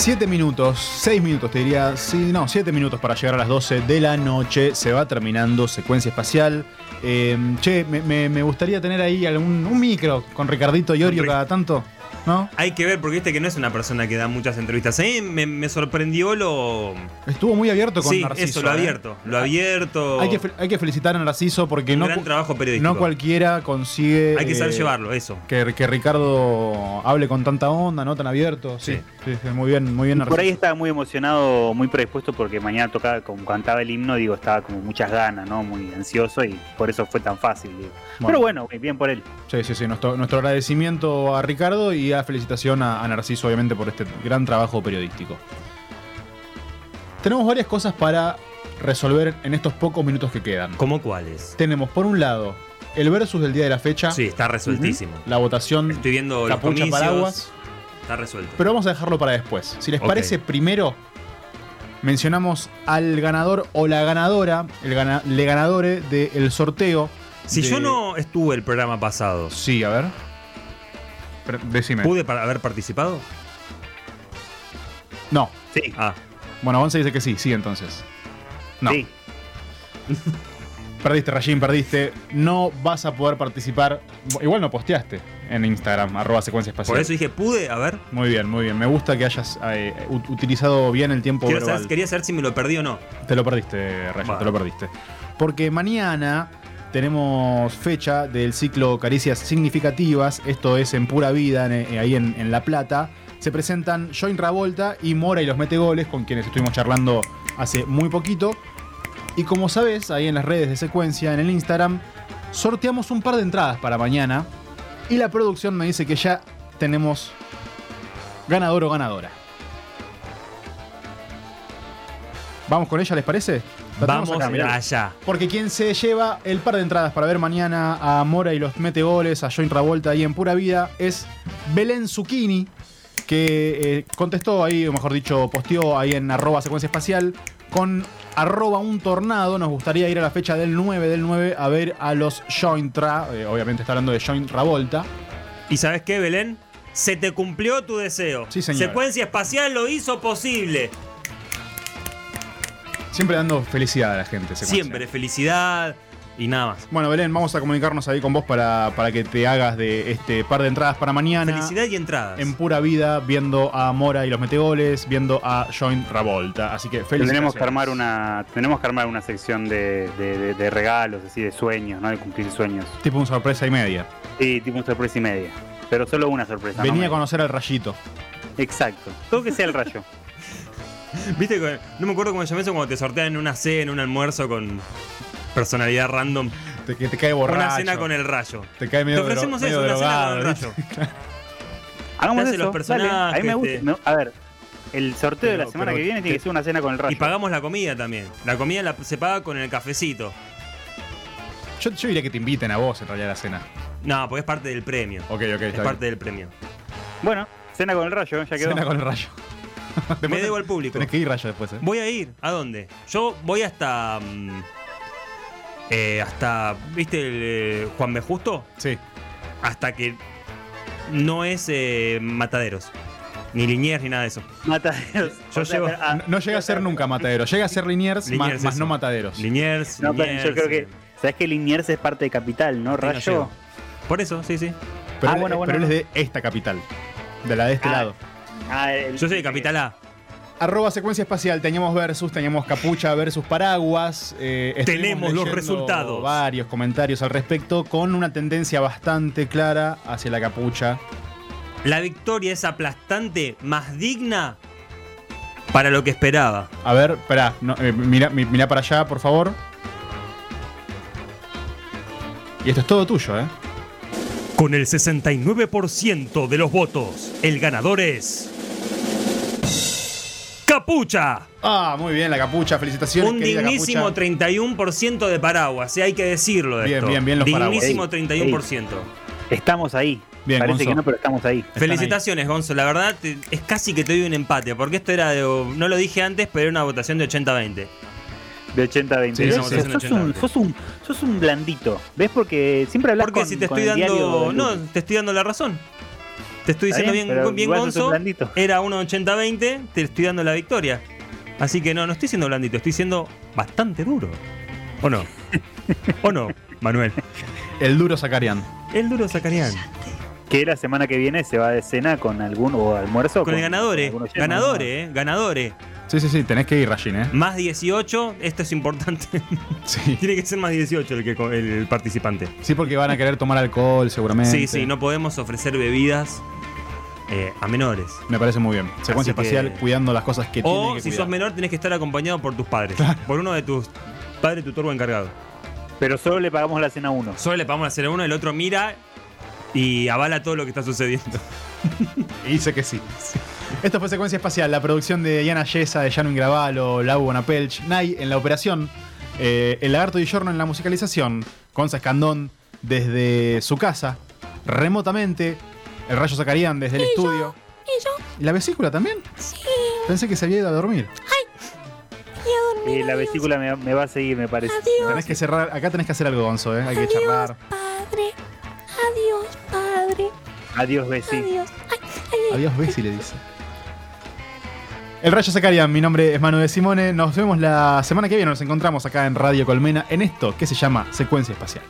Siete minutos, seis minutos te diría, sí, no, siete minutos para llegar a las 12 de la noche. Se va terminando secuencia espacial. Eh, che, me, me- me gustaría tener ahí algún un micro con Ricardito Iorio cada tanto, ¿no? Hay que ver, porque viste que no es una persona que da muchas entrevistas. A mí me, me sorprendió lo. Estuvo muy abierto con sí, Narciso. eso, lo ¿eh? abierto. Lo abierto. Hay que, hay que felicitar a Narciso porque Un no, gran cu- trabajo periodístico. no cualquiera consigue. Hay que saber eh, llevarlo, eso. Que, que Ricardo hable con tanta onda, ¿no? Tan abierto. Sí, sí, sí, muy bien, muy bien Y por ahí Narciso. estaba muy emocionado, muy predispuesto porque mañana tocaba, como cantaba el himno, digo, estaba como muchas ganas, ¿no? Muy ansioso y por eso fue tan fácil, digo. Pero bueno, bien por él. Sí, sí, sí. Nuestro, nuestro agradecimiento a Ricardo y felicitación a, a Narciso, obviamente, por este gran trabajo periodístico. Tenemos varias cosas para resolver en estos pocos minutos que quedan. ¿Cómo cuáles? Tenemos, por un lado, el versus del día de la fecha. Sí, está resueltísimo. La votación. Estoy viendo los Capucha comicios. paraguas. Está resuelto. Pero vamos a dejarlo para después. Si les parece, primero mencionamos al ganador o la ganadora, el gana- le ganadore del sorteo. Si de- yo no estuve el programa pasado, Sí, a ver. Decime. ¿pude pa- haber participado? No. Sí. Ah, Bueno, Gonza dice que sí, sí, entonces. No. Sí. Perdiste, Rayín, perdiste. No vas a poder participar. Igual no posteaste en Instagram, arroba secuencia espacial. por eso dije, ¿pude? A ver. Muy bien, muy bien. Me gusta que hayas eh, ut- utilizado bien el tiempo verbal. saber- quería saber si me lo perdí o no. Te lo perdiste, Bueno. te lo perdiste. Porque mañana tenemos fecha del ciclo Caricias Significativas. Esto es en pura vida, eh, ahí en, en La Plata. Se presentan Join Ravolta y Mora y los Metegoles, con quienes estuvimos charlando hace muy poquito. Y como sabes, ahí en las redes de secuencia, en el Instagram, sorteamos un par de entradas para mañana. Y la producción me dice que ya tenemos ganador o ganadora. ¿Vamos con ella, les parece? La Vamos acá, mirá. allá. Porque quien se lleva el par de entradas para ver mañana a Mora y los mete goles, a Join Ravolta ahí en pura vida, es Belén Zucchini, que eh, contestó ahí, o mejor dicho, posteó ahí en arroba secuencia espacial con arroba un tornado. Nos gustaría ir a la fecha del 9 del 9 a ver a los Joint Ra, eh, obviamente está hablando de Joint Ravolta. ¿Y sabes qué, Belén? Se te cumplió tu deseo. Sí, señor. Secuencia espacial lo hizo posible. Siempre dando felicidad a la gente. Secuencia. Siempre, felicidad y nada más. Bueno, Belén, vamos a comunicarnos ahí con vos para, para que te hagas de este par de entradas para mañana. Felicidad y entradas. en pura vida, viendo a Mora y los metegoles, viendo a Joint Ravolta. Así que felicidades. Tendremos que armar una, tenemos que armar una sección de, de- de- de regalos, así de sueños, ¿no? De cumplir sueños. Tipo un sorpresa y media. Sí, tipo una sorpresa y media. Pero solo una sorpresa. Venía a ¿no? conocer al rayito. Exacto. Todo que sea el rayo. Viste que no me acuerdo cómo se llama eso cuando te sortean en una cena, en un almuerzo con personalidad random. Te, que te cae borracho. Una cena con el rayo. Te cae medio, Te ofrecemos eso, medio una cena con el rayo. Hagamos eso. los dale. A mí me personajes, gusta. me- a ver, el sorteo de la semana que viene tiene que ser una cena con el rayo. Y pagamos la comida también. La comida la- se paga con el cafecito. Yo, yo diría que te inviten a vos en realidad a la cena. No, porque es parte del premio. Ok, ok, es está bien. parte del premio. Bueno, cena con el rayo, ya quedó. Cena con el rayo. Me debo al público. Tenés que ir rayo después, ¿eh? Voy a ir. ¿A dónde? Yo voy hasta. mm, eh, hasta. ¿Viste el eh, Juan B. Justo? Sí. Hasta que no es eh, Mataderos. Ni Liniers ni nada de eso. Mataderos. Yo O sea, llego- pero, ah, No, no llega a ser nunca mataderos. Llega a ser Liniers, más, Liniers, más eso. no mataderos. Liniers. No, pero Liniers, yo creo que. eh, ¿Sabes que Liniers es parte de Capital, no? ahí no Rayo. llego. Por eso, sí, sí. Pero, Ah, él, bueno, bueno, pero él es de esta capital. De la de este Ah, lado. Ah, el- Yo soy de Capital A. Arroba secuencia espacial, teníamos versus, teníamos capucha versus paraguas. eh, Tenemos los resultados. Varios comentarios al respecto, con una tendencia bastante clara hacia la capucha. La victoria es aplastante, más digna para lo que esperaba. A ver, espera, no, eh, mira, mi- mira para allá, por favor. Y esto es todo tuyo, ¿eh? Con el 69% de los votos, el ganador es. ¡Capucha! Ah, muy bien, la capucha, felicitaciones. Un dignísimo capucha. 31% de paraguas, ¿eh? hay que decirlo de Bien, esto. bien, bien los paraguas. Dignísimo Ey, 31%. Estamos ahí. Bien, Parece Gonzo. que no, pero estamos ahí. Están Felicitaciones, Gonzo. La verdad, te- es casi que te doy un empate, porque esto era de. No lo dije antes, pero era una votación de 80-20. De 80 a 20. Sí, sos, sí, sí, sos 80 un, sos, un, sos un blandito. ¿Ves? Porque siempre hablas Porque con si te estoy dando. No, te estoy dando la razón. Te estoy diciendo bien, bien, bien, gonzo. Era 1.80-20, te estoy dando la victoria. Así que no, no estoy siendo blandito, estoy siendo bastante duro. ¿O no? ¿O no, Manuel? El duro Zacarián. El duro Zacarián. Que la semana que viene se va de cena con algún o almuerzo. Con el ganador, eh. algún oyente. Ganador, eh. Ganador, eh. Sí, sí, sí, tenés que ir, Rajin, ¿eh? Más 18, esto es importante. Sí. Tiene que ser más 18 el, que, el participante. Sí, porque van a querer tomar alcohol, seguramente. Sí, sí, no podemos ofrecer bebidas eh, a menores. Me parece muy bien. Secuencia Así que- espacial, cuidando las cosas que O que si cuidar. sos menor, tenés que estar acompañado por tus padres. Por uno de tus padres, tutor o encargado. Pero solo le pagamos la cena a uno. Solo le pagamos a hacer uno, el otro mira y avala todo lo que está sucediendo. Y dice que sí. Esto fue Secuencia Espacial, la producción de Diana Yesa, de Jano Ingravalo, Lau Bonapelch, Nay en la operación, eh, El Lagarto Di Giorno en la musicalización, Conza Escandón desde su casa, remotamente, El Rayo Zacarián desde el estudio. ¿Y yo? ¿Y la vesícula también? Sí, Pensé que se había ido a dormir. voy a dormir. Eh, la vesícula me, me va a seguir, me parece. Adiós. Tenés que cerrar, acá tenés que hacer algo, Gonzo, ¿eh? Hay que Adiós, charlar. padre. Adiós, padre. Adiós, Bessie. Adiós. Ay, ay, ay. Adiós, Bessie, le dice. El Rayo Zacarián, mi nombre es Manu de Simone. Nos vemos la semana que viene. Nos encontramos acá en Radio Colmena en esto que se llama Secuencia Espacial.